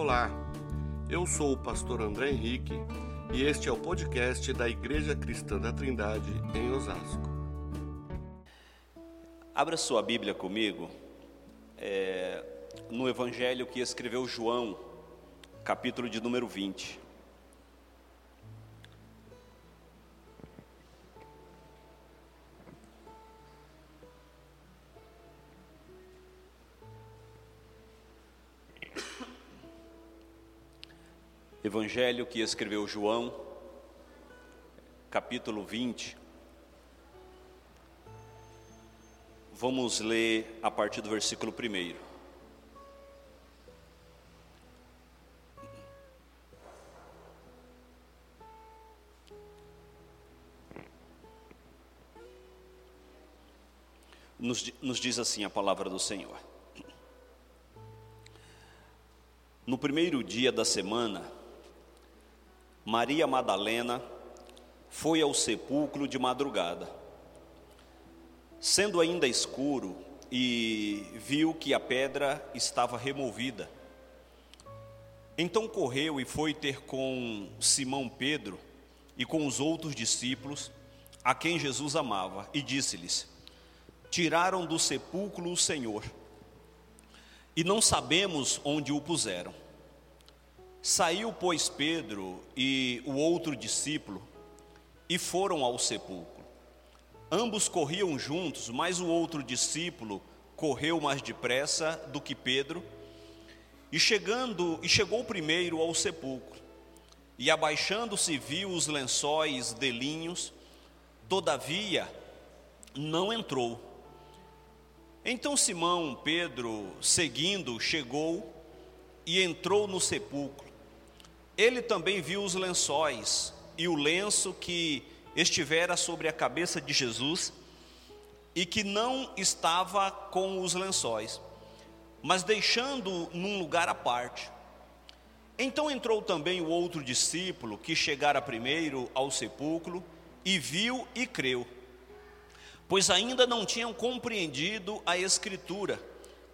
Olá, eu sou o pastor André Henrique e este é o podcast da Igreja Cristã da Trindade em Osasco. Abra sua Bíblia comigo é, no Evangelho que escreveu João, capítulo de número 20. Evangelho que escreveu João, capítulo 20. Vamos ler a partir do versículo 1. Nos, nos diz assim a palavra do Senhor. No primeiro dia da semana, Maria Madalena foi ao sepulcro de madrugada. Sendo ainda escuro, e viu que a pedra estava removida. Então correu e foi ter com Simão Pedro e com os outros discípulos, a quem Jesus amava, e disse-lhes: Tiraram do sepulcro o Senhor, e não sabemos onde o puseram. Saiu, pois, Pedro e o outro discípulo e foram ao sepulcro. Ambos corriam juntos, mas o outro discípulo correu mais depressa do que Pedro, e chegando e chegou primeiro ao sepulcro. E abaixando-se viu os lençóis de linhos, todavia não entrou. Então Simão Pedro, seguindo, chegou e entrou no sepulcro. Ele também viu os lençóis e o lenço que estivera sobre a cabeça de Jesus e que não estava com os lençóis, mas deixando num lugar à parte. Então entrou também o outro discípulo que chegara primeiro ao sepulcro e viu e creu, pois ainda não tinham compreendido a Escritura,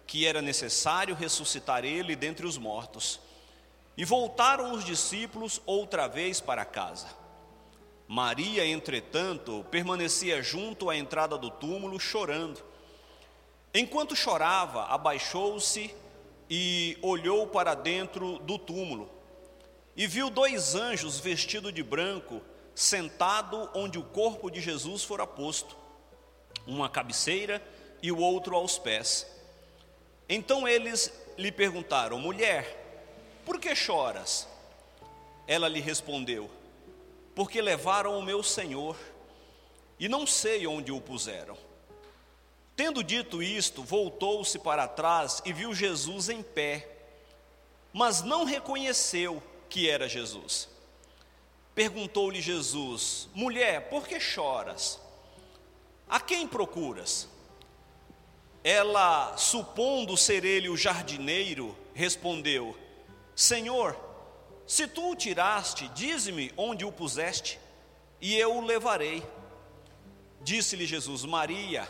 que era necessário ressuscitar ele dentre os mortos. E voltaram os discípulos outra vez para casa. Maria, entretanto, permanecia junto à entrada do túmulo, chorando. Enquanto chorava, abaixou-se e olhou para dentro do túmulo. E viu dois anjos vestidos de branco, sentado onde o corpo de Jesus fora posto, um à cabeceira e o outro aos pés. Então eles lhe perguntaram: Mulher, por que choras? Ela lhe respondeu: Porque levaram o meu senhor e não sei onde o puseram. Tendo dito isto, voltou-se para trás e viu Jesus em pé, mas não reconheceu que era Jesus. Perguntou-lhe Jesus: Mulher, por que choras? A quem procuras? Ela, supondo ser ele o jardineiro, respondeu: Senhor, se tu o tiraste, dize-me onde o puseste, e eu o levarei. Disse-lhe Jesus, Maria.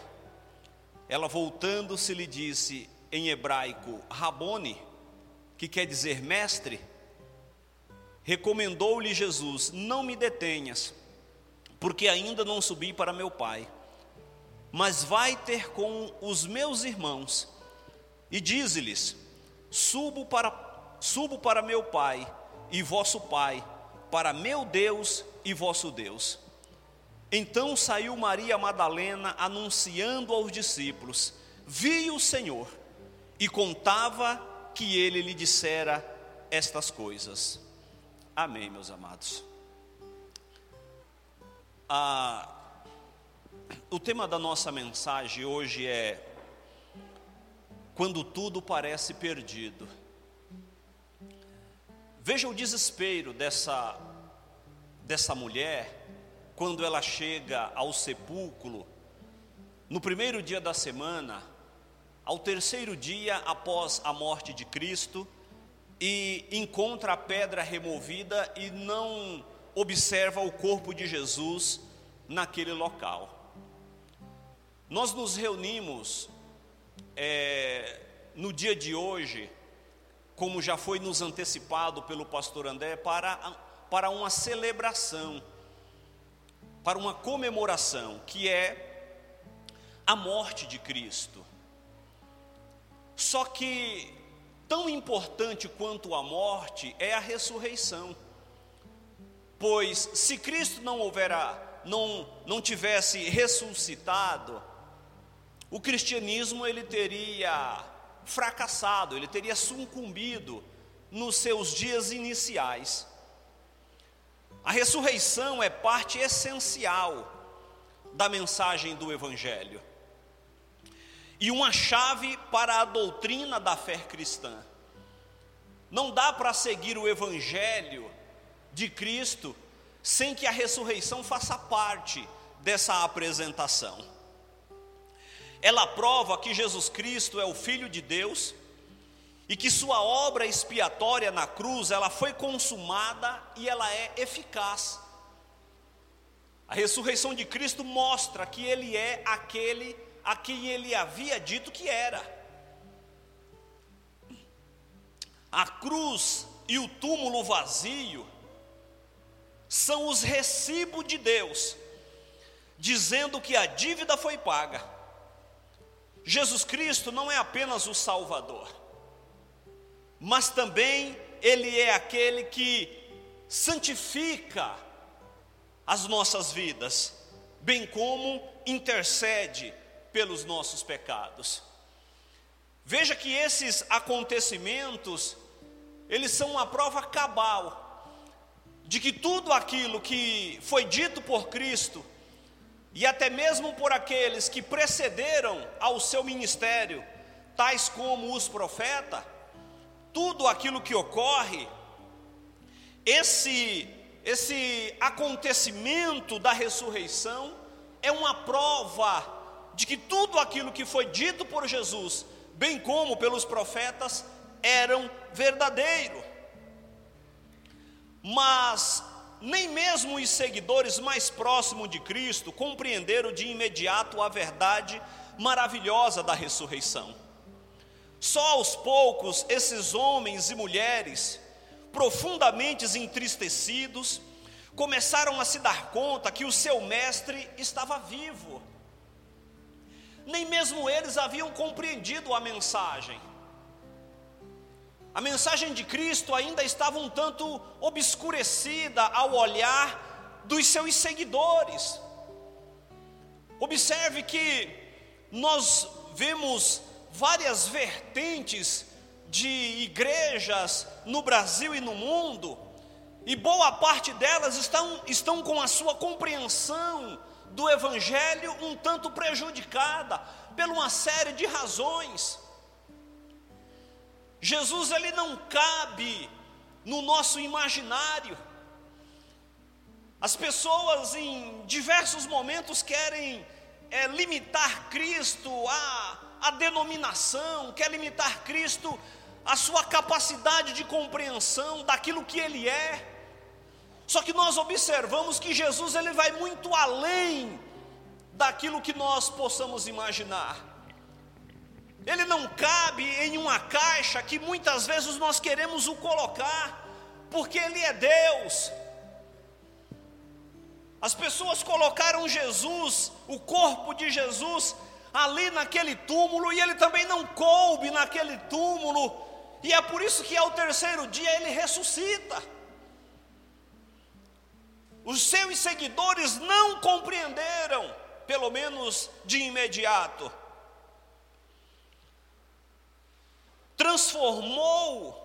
Ela voltando-se lhe disse em hebraico, Rabone, que quer dizer mestre. Recomendou-lhe Jesus: Não me detenhas, porque ainda não subi para meu Pai, mas vai ter com os meus irmãos, e dize-lhes: Subo para Subo para meu Pai e vosso Pai, para meu Deus e vosso Deus. Então saiu Maria Madalena anunciando aos discípulos: Vi o Senhor, e contava que ele lhe dissera estas coisas. Amém, meus amados. Ah, o tema da nossa mensagem hoje é: Quando tudo parece perdido. Veja o desespero dessa, dessa mulher quando ela chega ao sepulcro, no primeiro dia da semana, ao terceiro dia após a morte de Cristo, e encontra a pedra removida e não observa o corpo de Jesus naquele local. Nós nos reunimos é, no dia de hoje como já foi nos antecipado pelo pastor André, para, para uma celebração, para uma comemoração, que é a morte de Cristo. Só que tão importante quanto a morte é a ressurreição. Pois se Cristo não não, não tivesse ressuscitado, o cristianismo ele teria fracassado, ele teria sucumbido nos seus dias iniciais. A ressurreição é parte essencial da mensagem do Evangelho e uma chave para a doutrina da fé cristã. Não dá para seguir o Evangelho de Cristo sem que a ressurreição faça parte dessa apresentação. Ela prova que Jesus Cristo é o Filho de Deus e que sua obra expiatória na cruz, ela foi consumada e ela é eficaz. A ressurreição de Cristo mostra que ele é aquele a quem ele havia dito que era. A cruz e o túmulo vazio são os recibos de Deus, dizendo que a dívida foi paga Jesus Cristo não é apenas o Salvador, mas também Ele é aquele que santifica as nossas vidas, bem como intercede pelos nossos pecados. Veja que esses acontecimentos, eles são uma prova cabal de que tudo aquilo que foi dito por Cristo e até mesmo por aqueles que precederam ao seu ministério, tais como os profetas, tudo aquilo que ocorre, esse, esse acontecimento da ressurreição é uma prova de que tudo aquilo que foi dito por Jesus, bem como pelos profetas, eram verdadeiro. Mas nem mesmo os seguidores mais próximos de Cristo compreenderam de imediato a verdade maravilhosa da ressurreição. Só aos poucos esses homens e mulheres, profundamente entristecidos, começaram a se dar conta que o seu mestre estava vivo. Nem mesmo eles haviam compreendido a mensagem. A mensagem de Cristo ainda estava um tanto obscurecida ao olhar dos seus seguidores. Observe que nós vemos várias vertentes de igrejas no Brasil e no mundo, e boa parte delas estão, estão com a sua compreensão do Evangelho um tanto prejudicada, por uma série de razões. Jesus ele não cabe no nosso imaginário. As pessoas em diversos momentos querem é, limitar Cristo à, à denominação, quer limitar Cristo à sua capacidade de compreensão daquilo que Ele é. Só que nós observamos que Jesus ele vai muito além daquilo que nós possamos imaginar. Ele não cabe em uma caixa que muitas vezes nós queremos o colocar, porque Ele é Deus. As pessoas colocaram Jesus, o corpo de Jesus, ali naquele túmulo, e ele também não coube naquele túmulo, e é por isso que ao terceiro dia ele ressuscita. Os seus seguidores não compreenderam, pelo menos de imediato. Transformou,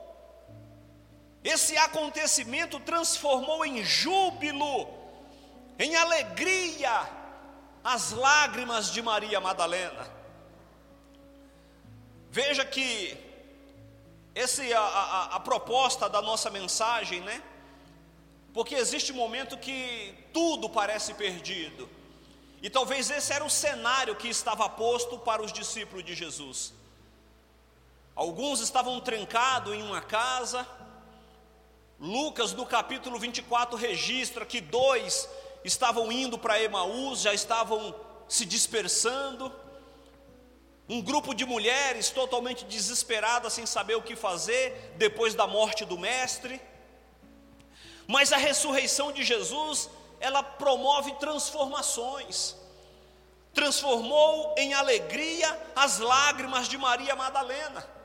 esse acontecimento transformou em júbilo, em alegria, as lágrimas de Maria Madalena. Veja que esse a, a, a proposta da nossa mensagem, né? Porque existe um momento que tudo parece perdido. E talvez esse era o cenário que estava posto para os discípulos de Jesus. Alguns estavam trancados em uma casa. Lucas, no capítulo 24, registra que dois estavam indo para Emaús, já estavam se dispersando. um grupo de mulheres totalmente desesperadas, sem saber o que fazer depois da morte do Mestre. Mas a ressurreição de Jesus, ela promove transformações. Transformou em alegria as lágrimas de Maria Madalena.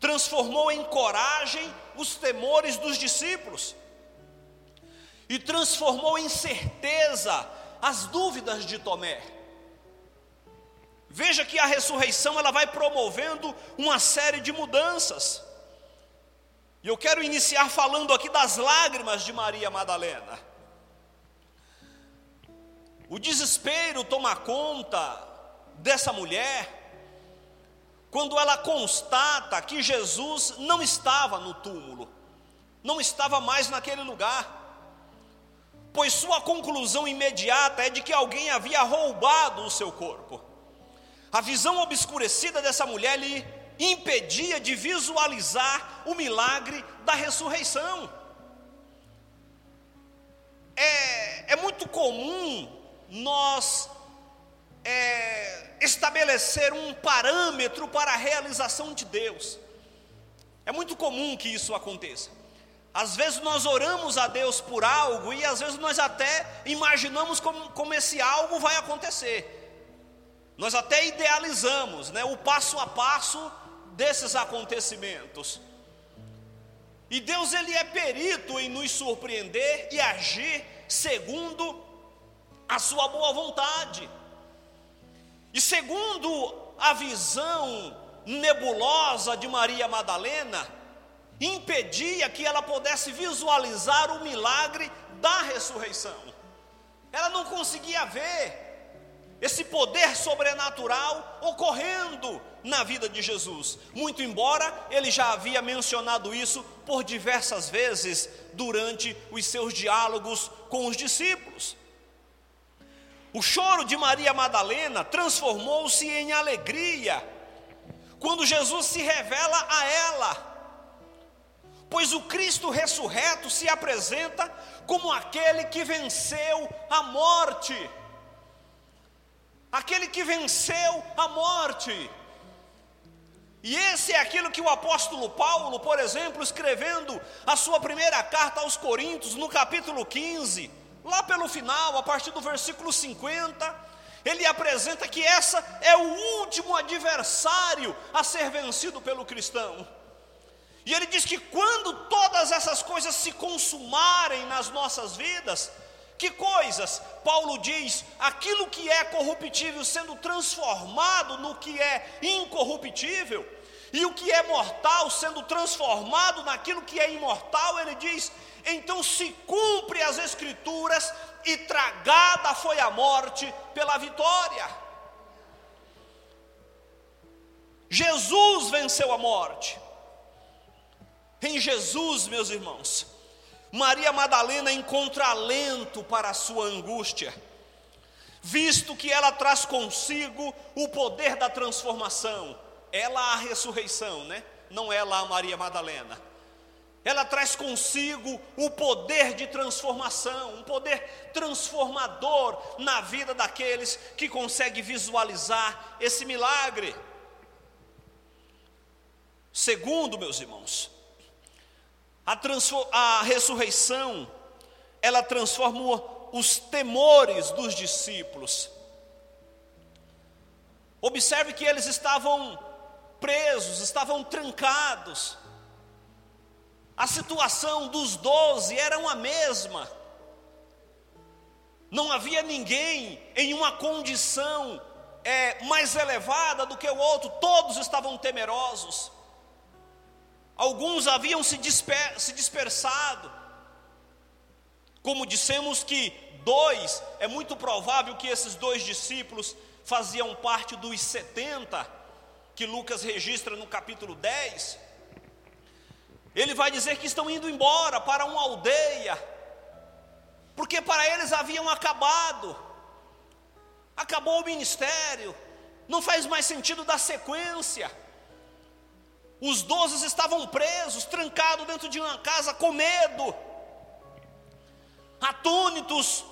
Transformou em coragem os temores dos discípulos. E transformou em certeza as dúvidas de Tomé. Veja que a ressurreição ela vai promovendo uma série de mudanças. E eu quero iniciar falando aqui das lágrimas de Maria Madalena. O desespero toma conta dessa mulher quando ela constata que Jesus não estava no túmulo, não estava mais naquele lugar pois sua conclusão imediata é de que alguém havia roubado o seu corpo. A visão obscurecida dessa mulher lhe impedia de visualizar o milagre da ressurreição. É, é muito comum nós é, estabelecer um parâmetro para a realização de Deus. É muito comum que isso aconteça. Às vezes nós oramos a Deus por algo e às vezes nós até imaginamos como, como esse algo vai acontecer. Nós até idealizamos né, o passo a passo desses acontecimentos. E Deus ele é perito em nos surpreender e agir segundo a sua boa vontade. E segundo a visão nebulosa de Maria Madalena, impedia que ela pudesse visualizar o milagre da ressurreição. Ela não conseguia ver esse poder sobrenatural ocorrendo na vida de Jesus. Muito embora ele já havia mencionado isso por diversas vezes durante os seus diálogos com os discípulos. O choro de Maria Madalena transformou-se em alegria quando Jesus se revela a ela pois o Cristo ressurreto se apresenta como aquele que venceu a morte. Aquele que venceu a morte. E esse é aquilo que o apóstolo Paulo, por exemplo, escrevendo a sua primeira carta aos Coríntios, no capítulo 15, lá pelo final, a partir do versículo 50, ele apresenta que essa é o último adversário a ser vencido pelo cristão. E ele diz que quando todas essas coisas se consumarem nas nossas vidas, que coisas? Paulo diz: aquilo que é corruptível sendo transformado no que é incorruptível, e o que é mortal sendo transformado naquilo que é imortal, ele diz: então se cumpre as Escrituras, e tragada foi a morte pela vitória. Jesus venceu a morte. Em Jesus, meus irmãos, Maria Madalena encontra alento para a sua angústia, visto que ela traz consigo o poder da transformação. Ela a ressurreição, né? Não ela a Maria Madalena. Ela traz consigo o poder de transformação, um poder transformador na vida daqueles que conseguem visualizar esse milagre. Segundo, meus irmãos, a, a ressurreição, ela transforma os temores dos discípulos. Observe que eles estavam presos, estavam trancados. A situação dos doze era a mesma. Não havia ninguém em uma condição é, mais elevada do que o outro, todos estavam temerosos. Alguns haviam se, disper, se dispersado. Como dissemos que dois, é muito provável que esses dois discípulos faziam parte dos 70 que Lucas registra no capítulo 10. Ele vai dizer que estão indo embora para uma aldeia, porque para eles haviam acabado, acabou o ministério, não faz mais sentido dar sequência. Os doze estavam presos, trancados dentro de uma casa com medo, atônitos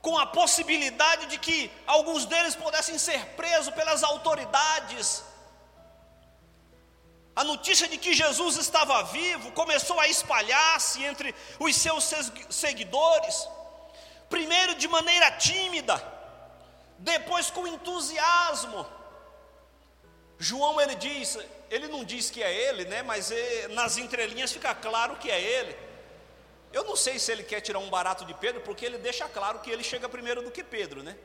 com a possibilidade de que alguns deles pudessem ser presos pelas autoridades. A notícia de que Jesus estava vivo começou a espalhar-se entre os seus seguidores, primeiro de maneira tímida, depois com entusiasmo. João ele diz, ele não diz que é ele, né? Mas é, nas entrelinhas fica claro que é ele. Eu não sei se ele quer tirar um barato de Pedro, porque ele deixa claro que ele chega primeiro do que Pedro, né?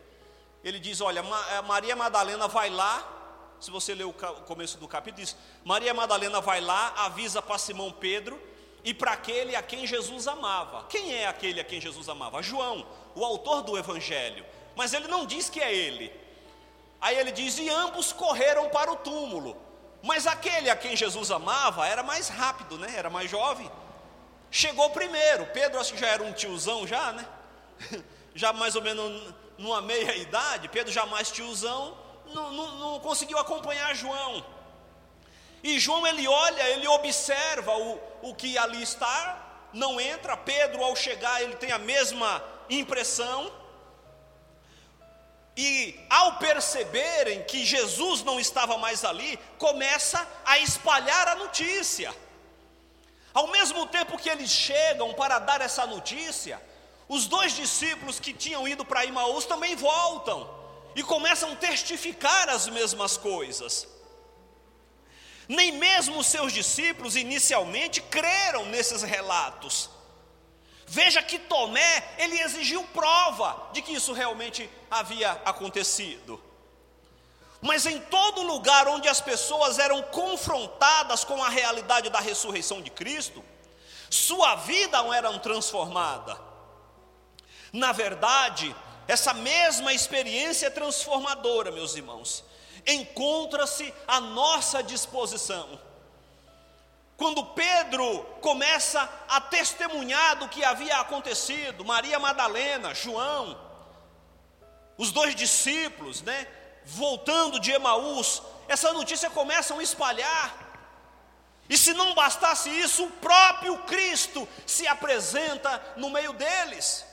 Ele diz: Olha, eh, Maria Madalena vai lá. Se você ler o começo do capítulo, diz: Maria Madalena vai lá, avisa para Simão Pedro e para aquele a quem Jesus amava. Quem é aquele a quem Jesus amava? João, o autor do evangelho. Mas ele não diz que é ele. Aí ele diz: E ambos correram para o túmulo. Mas aquele a quem Jesus amava era mais rápido, né? Era mais jovem. Chegou primeiro, Pedro acho que já era um tiozão já, né? Já mais ou menos numa meia idade, Pedro já mais tiozão, não, não, não conseguiu acompanhar João. E João ele olha, ele observa o, o que ali está, não entra. Pedro, ao chegar, ele tem a mesma impressão. E ao perceberem que Jesus não estava mais ali, começa a espalhar a notícia. Ao mesmo tempo que eles chegam para dar essa notícia, os dois discípulos que tinham ido para Imaús também voltam e começam a testificar as mesmas coisas. Nem mesmo os seus discípulos inicialmente creram nesses relatos. Veja que Tomé, ele exigiu prova de que isso realmente havia acontecido. Mas em todo lugar onde as pessoas eram confrontadas com a realidade da ressurreição de Cristo, sua vida não era transformada. Na verdade, essa mesma experiência transformadora, meus irmãos, encontra-se à nossa disposição. Quando Pedro começa a testemunhar do que havia acontecido, Maria Madalena, João, os dois discípulos, né? voltando de Emaús, essa notícia começa a espalhar. E se não bastasse isso, o próprio Cristo se apresenta no meio deles.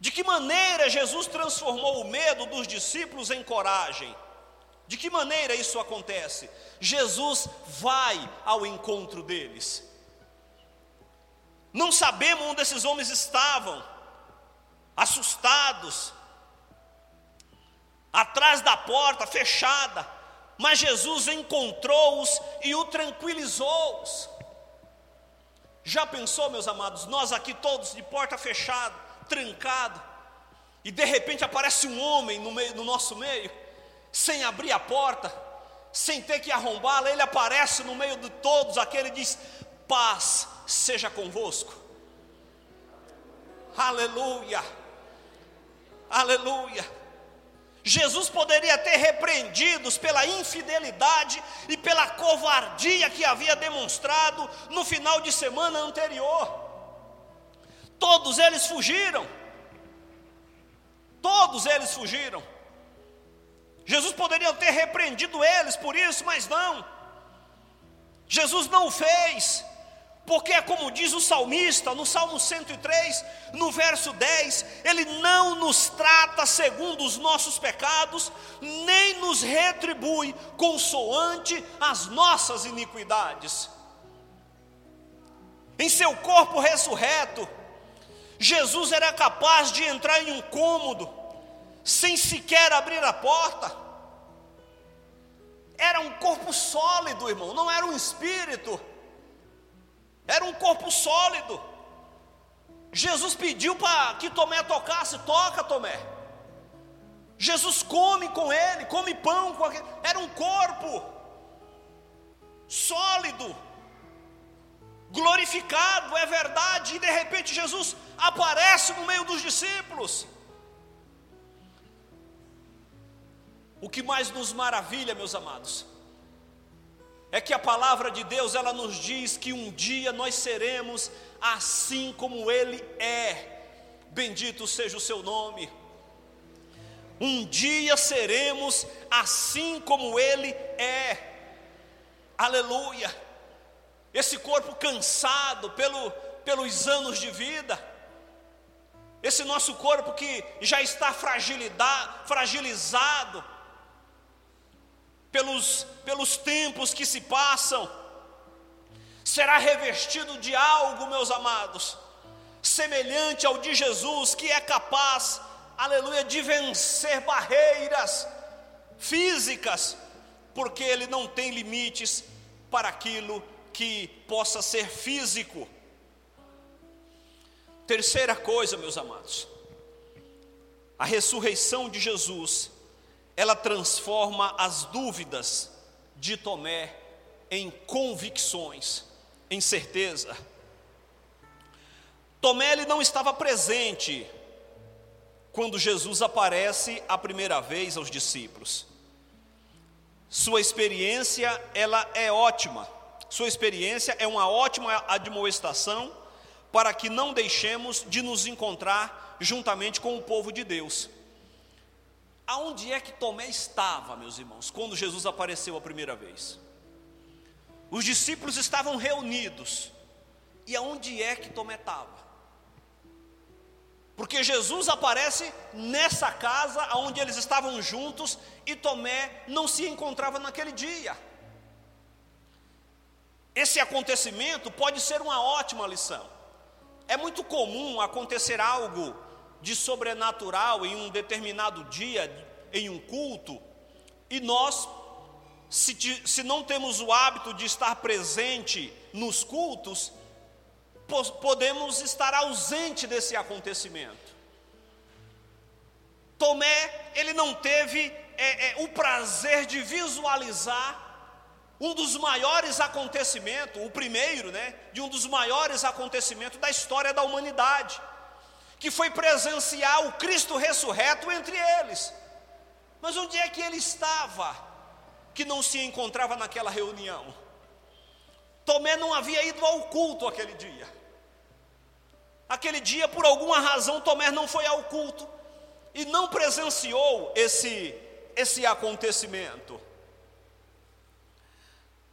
De que maneira Jesus transformou o medo dos discípulos em coragem? De que maneira isso acontece? Jesus vai ao encontro deles. Não sabemos onde esses homens estavam, assustados, atrás da porta fechada, mas Jesus encontrou-os e o tranquilizou-os. Já pensou, meus amados, nós aqui todos de porta fechada, trancado, e de repente aparece um homem no, meio, no nosso meio, sem abrir a porta, sem ter que arrombá-la, ele aparece no meio de todos, aquele diz: paz seja convosco. Aleluia, aleluia. Jesus poderia ter repreendidos pela infidelidade e pela covardia que havia demonstrado no final de semana anterior. Todos eles fugiram. Todos eles fugiram. Jesus poderia ter repreendido eles por isso, mas não. Jesus não o fez. Porque é como diz o salmista no Salmo 103, no verso 10, ele não nos trata segundo os nossos pecados, nem nos retribui consoante as nossas iniquidades. Em seu corpo ressurreto, Jesus era capaz de entrar em um cômodo, sem sequer abrir a porta. Era um corpo sólido, irmão, não era um espírito era um corpo sólido. Jesus pediu para que Tomé tocasse, toca Tomé. Jesus come com ele, come pão com aquele. Era um corpo sólido, glorificado, é verdade, e de repente Jesus aparece no meio dos discípulos. O que mais nos maravilha, meus amados, é que a palavra de Deus ela nos diz que um dia nós seremos assim como Ele é. Bendito seja o seu nome. Um dia seremos assim como Ele é. Aleluia. Esse corpo cansado pelo, pelos anos de vida, esse nosso corpo que já está fragilizado pelos, pelos tempos que se passam, será revestido de algo, meus amados, semelhante ao de Jesus, que é capaz, aleluia, de vencer barreiras físicas, porque ele não tem limites para aquilo que possa ser físico. Terceira coisa, meus amados, a ressurreição de Jesus, ela transforma as dúvidas de Tomé em convicções, em certeza. Tomé ele não estava presente quando Jesus aparece a primeira vez aos discípulos. Sua experiência ela é ótima. Sua experiência é uma ótima admoestação para que não deixemos de nos encontrar juntamente com o povo de Deus. Aonde é que Tomé estava, meus irmãos, quando Jesus apareceu a primeira vez? Os discípulos estavam reunidos. E aonde é que Tomé estava? Porque Jesus aparece nessa casa onde eles estavam juntos e Tomé não se encontrava naquele dia. Esse acontecimento pode ser uma ótima lição. É muito comum acontecer algo de sobrenatural em um determinado dia, em um culto, e nós, se, se não temos o hábito de estar presente nos cultos, podemos estar ausente desse acontecimento. Tomé, ele não teve é, é, o prazer de visualizar um dos maiores acontecimentos, o primeiro, né, de um dos maiores acontecimentos da história da humanidade, que foi presenciar o Cristo ressurreto entre eles. Mas onde é que ele estava que não se encontrava naquela reunião? Tomé não havia ido ao culto aquele dia. Aquele dia, por alguma razão, Tomé não foi ao culto e não presenciou esse, esse acontecimento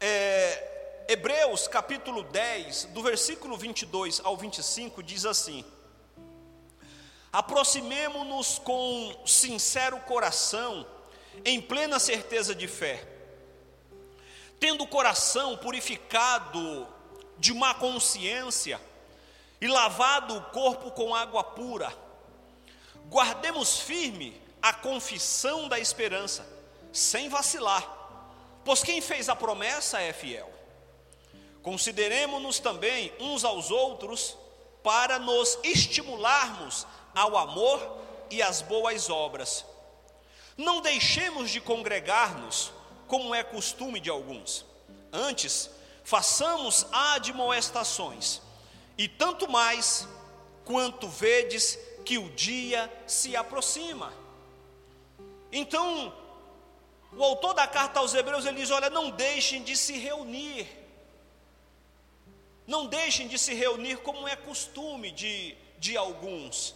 é, Hebreus capítulo 10, do versículo 22 ao 25, diz assim: Aproximemo-nos com sincero coração, em plena certeza de fé, tendo o coração purificado de má consciência e lavado o corpo com água pura, guardemos firme a confissão da esperança, sem vacilar Pois quem fez a promessa é fiel. Consideremos-nos também uns aos outros para nos estimularmos ao amor e às boas obras. Não deixemos de congregar-nos, como é costume de alguns. Antes, façamos admoestações, e tanto mais quanto vedes que o dia se aproxima. Então, o autor da carta aos Hebreus ele diz: olha, não deixem de se reunir, não deixem de se reunir como é costume de, de alguns,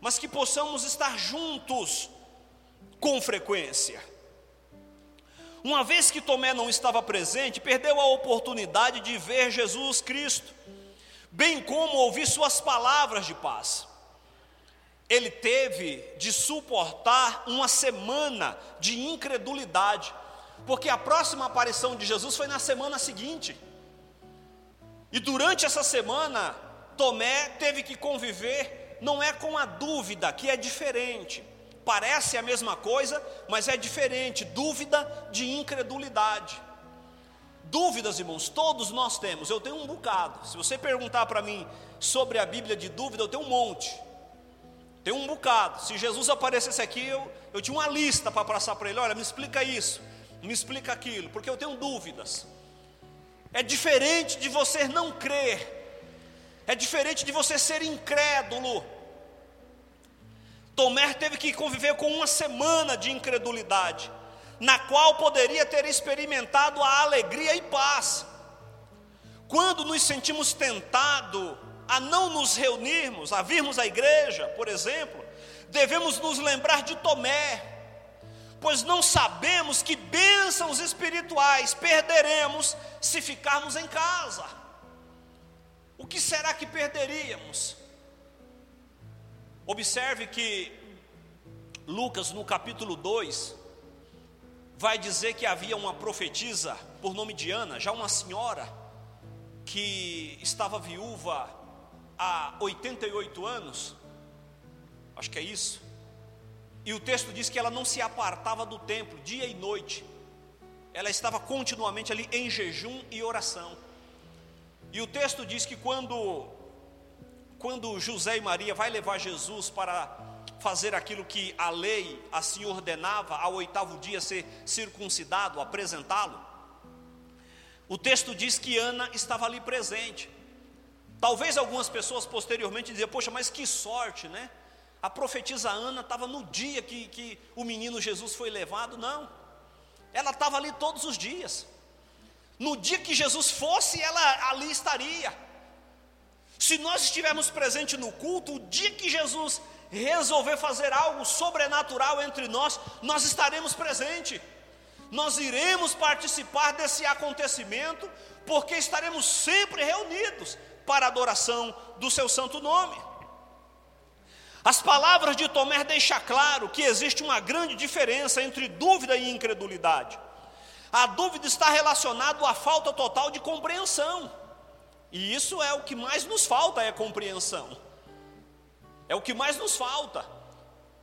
mas que possamos estar juntos com frequência. Uma vez que Tomé não estava presente, perdeu a oportunidade de ver Jesus Cristo, bem como ouvir Suas palavras de paz ele teve de suportar uma semana de incredulidade, porque a próxima aparição de Jesus foi na semana seguinte. E durante essa semana, Tomé teve que conviver, não é com a dúvida, que é diferente. Parece a mesma coisa, mas é diferente dúvida de incredulidade. Dúvidas, irmãos, todos nós temos. Eu tenho um bocado. Se você perguntar para mim sobre a Bíblia de dúvida, eu tenho um monte. Tem um bocado. Se Jesus aparecesse aqui, eu, eu tinha uma lista para passar para ele: olha, me explica isso, me explica aquilo, porque eu tenho dúvidas. É diferente de você não crer, é diferente de você ser incrédulo. Tomé teve que conviver com uma semana de incredulidade, na qual poderia ter experimentado a alegria e paz. Quando nos sentimos tentados a não nos reunirmos, a virmos à igreja, por exemplo, devemos nos lembrar de Tomé, pois não sabemos que bênçãos espirituais perderemos se ficarmos em casa. O que será que perderíamos? Observe que Lucas, no capítulo 2, vai dizer que havia uma profetisa por nome de Ana, já uma senhora, que estava viúva há 88 anos, acho que é isso, e o texto diz que ela não se apartava do templo dia e noite, ela estava continuamente ali em jejum e oração. E o texto diz que quando quando José e Maria vai levar Jesus para fazer aquilo que a lei assim ordenava, ao oitavo dia ser circuncidado, apresentá-lo, o texto diz que Ana estava ali presente. Talvez algumas pessoas posteriormente diziam, poxa, mas que sorte, né? A profetisa Ana estava no dia que, que o menino Jesus foi levado. Não, ela estava ali todos os dias. No dia que Jesus fosse, ela ali estaria. Se nós estivermos presentes no culto, o dia que Jesus resolver fazer algo sobrenatural entre nós, nós estaremos presentes. Nós iremos participar desse acontecimento, porque estaremos sempre reunidos para a adoração do seu santo nome. As palavras de Tomé deixam claro que existe uma grande diferença entre dúvida e incredulidade. A dúvida está relacionada à falta total de compreensão. E isso é o que mais nos falta, é compreensão. É o que mais nos falta.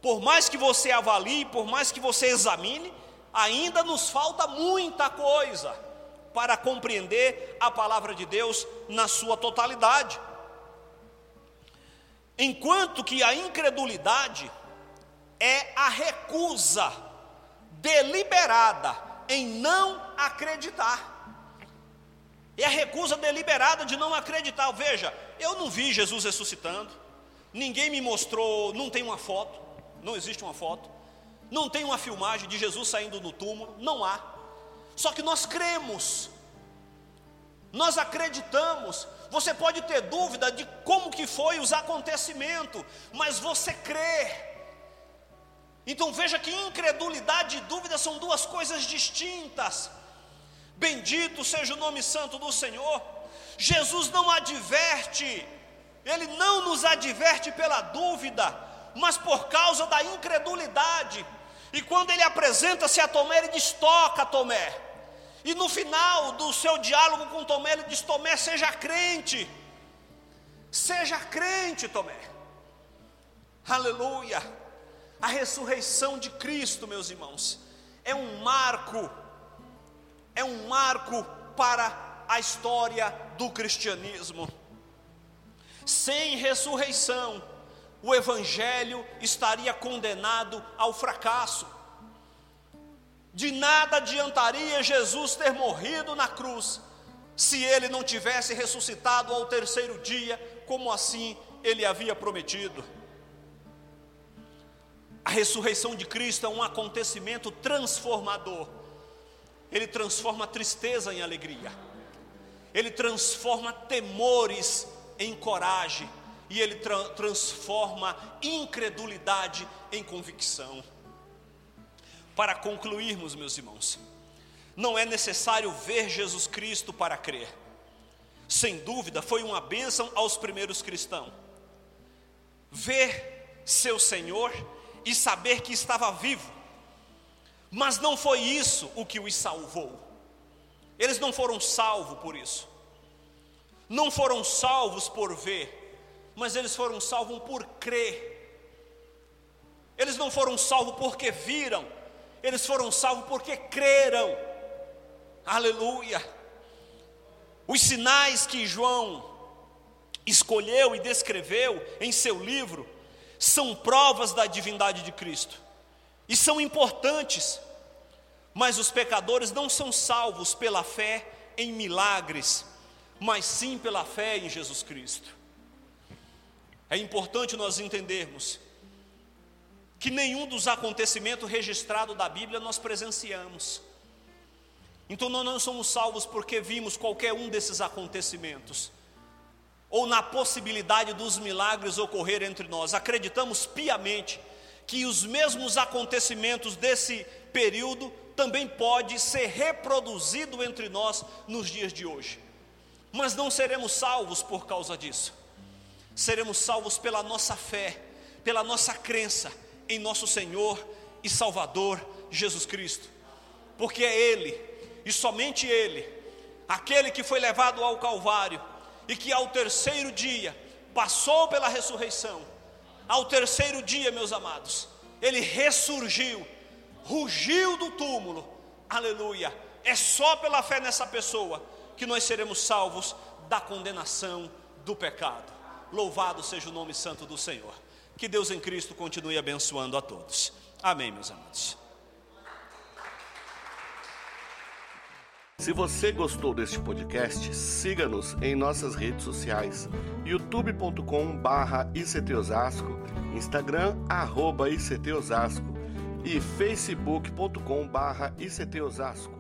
Por mais que você avalie, por mais que você examine, ainda nos falta muita coisa para compreender a palavra de Deus na sua totalidade. Enquanto que a incredulidade é a recusa deliberada em não acreditar. É a recusa deliberada de não acreditar. Veja, eu não vi Jesus ressuscitando, ninguém me mostrou, não tem uma foto, não existe uma foto, não tem uma filmagem de Jesus saindo do túmulo, não há. Só que nós cremos, nós acreditamos. Você pode ter dúvida de como que foi os acontecimentos, mas você crê. Então veja que incredulidade e dúvida são duas coisas distintas. Bendito seja o nome santo do Senhor. Jesus não adverte, ele não nos adverte pela dúvida, mas por causa da incredulidade. E quando ele apresenta-se a Tomé, ele diz: Toca, Tomé. E no final do seu diálogo com Tomé, ele diz: Tomé, seja crente. Seja crente, Tomé. Aleluia. A ressurreição de Cristo, meus irmãos, é um marco, é um marco para a história do cristianismo. Sem ressurreição, o evangelho estaria condenado ao fracasso. De nada adiantaria Jesus ter morrido na cruz, se ele não tivesse ressuscitado ao terceiro dia, como assim ele havia prometido. A ressurreição de Cristo é um acontecimento transformador. Ele transforma tristeza em alegria. Ele transforma temores em coragem e ele tra transforma incredulidade em convicção. Para concluirmos, meus irmãos, não é necessário ver Jesus Cristo para crer. Sem dúvida, foi uma bênção aos primeiros cristãos. Ver seu Senhor e saber que estava vivo. Mas não foi isso o que os salvou. Eles não foram salvos por isso. Não foram salvos por ver mas eles foram salvos por crer. Eles não foram salvos porque viram, eles foram salvos porque creram. Aleluia. Os sinais que João escolheu e descreveu em seu livro são provas da divindade de Cristo e são importantes, mas os pecadores não são salvos pela fé em milagres, mas sim pela fé em Jesus Cristo. É importante nós entendermos que nenhum dos acontecimentos registrados da Bíblia nós presenciamos. Então nós não somos salvos porque vimos qualquer um desses acontecimentos, ou na possibilidade dos milagres ocorrer entre nós. Acreditamos piamente que os mesmos acontecimentos desse período também pode ser reproduzido entre nós nos dias de hoje. Mas não seremos salvos por causa disso seremos salvos pela nossa fé, pela nossa crença em nosso Senhor e Salvador Jesus Cristo, porque é Ele e somente Ele, aquele que foi levado ao Calvário e que ao terceiro dia passou pela ressurreição, ao terceiro dia, meus amados, ele ressurgiu, rugiu do túmulo, aleluia. É só pela fé nessa pessoa que nós seremos salvos da condenação do pecado. Louvado seja o nome santo do Senhor. Que Deus em Cristo continue abençoando a todos. Amém, meus amados. Se você gostou deste podcast, siga-nos em nossas redes sociais: youtube.com/ictosasco, Instagram arroba @ictosasco e facebook.com/ictosasco.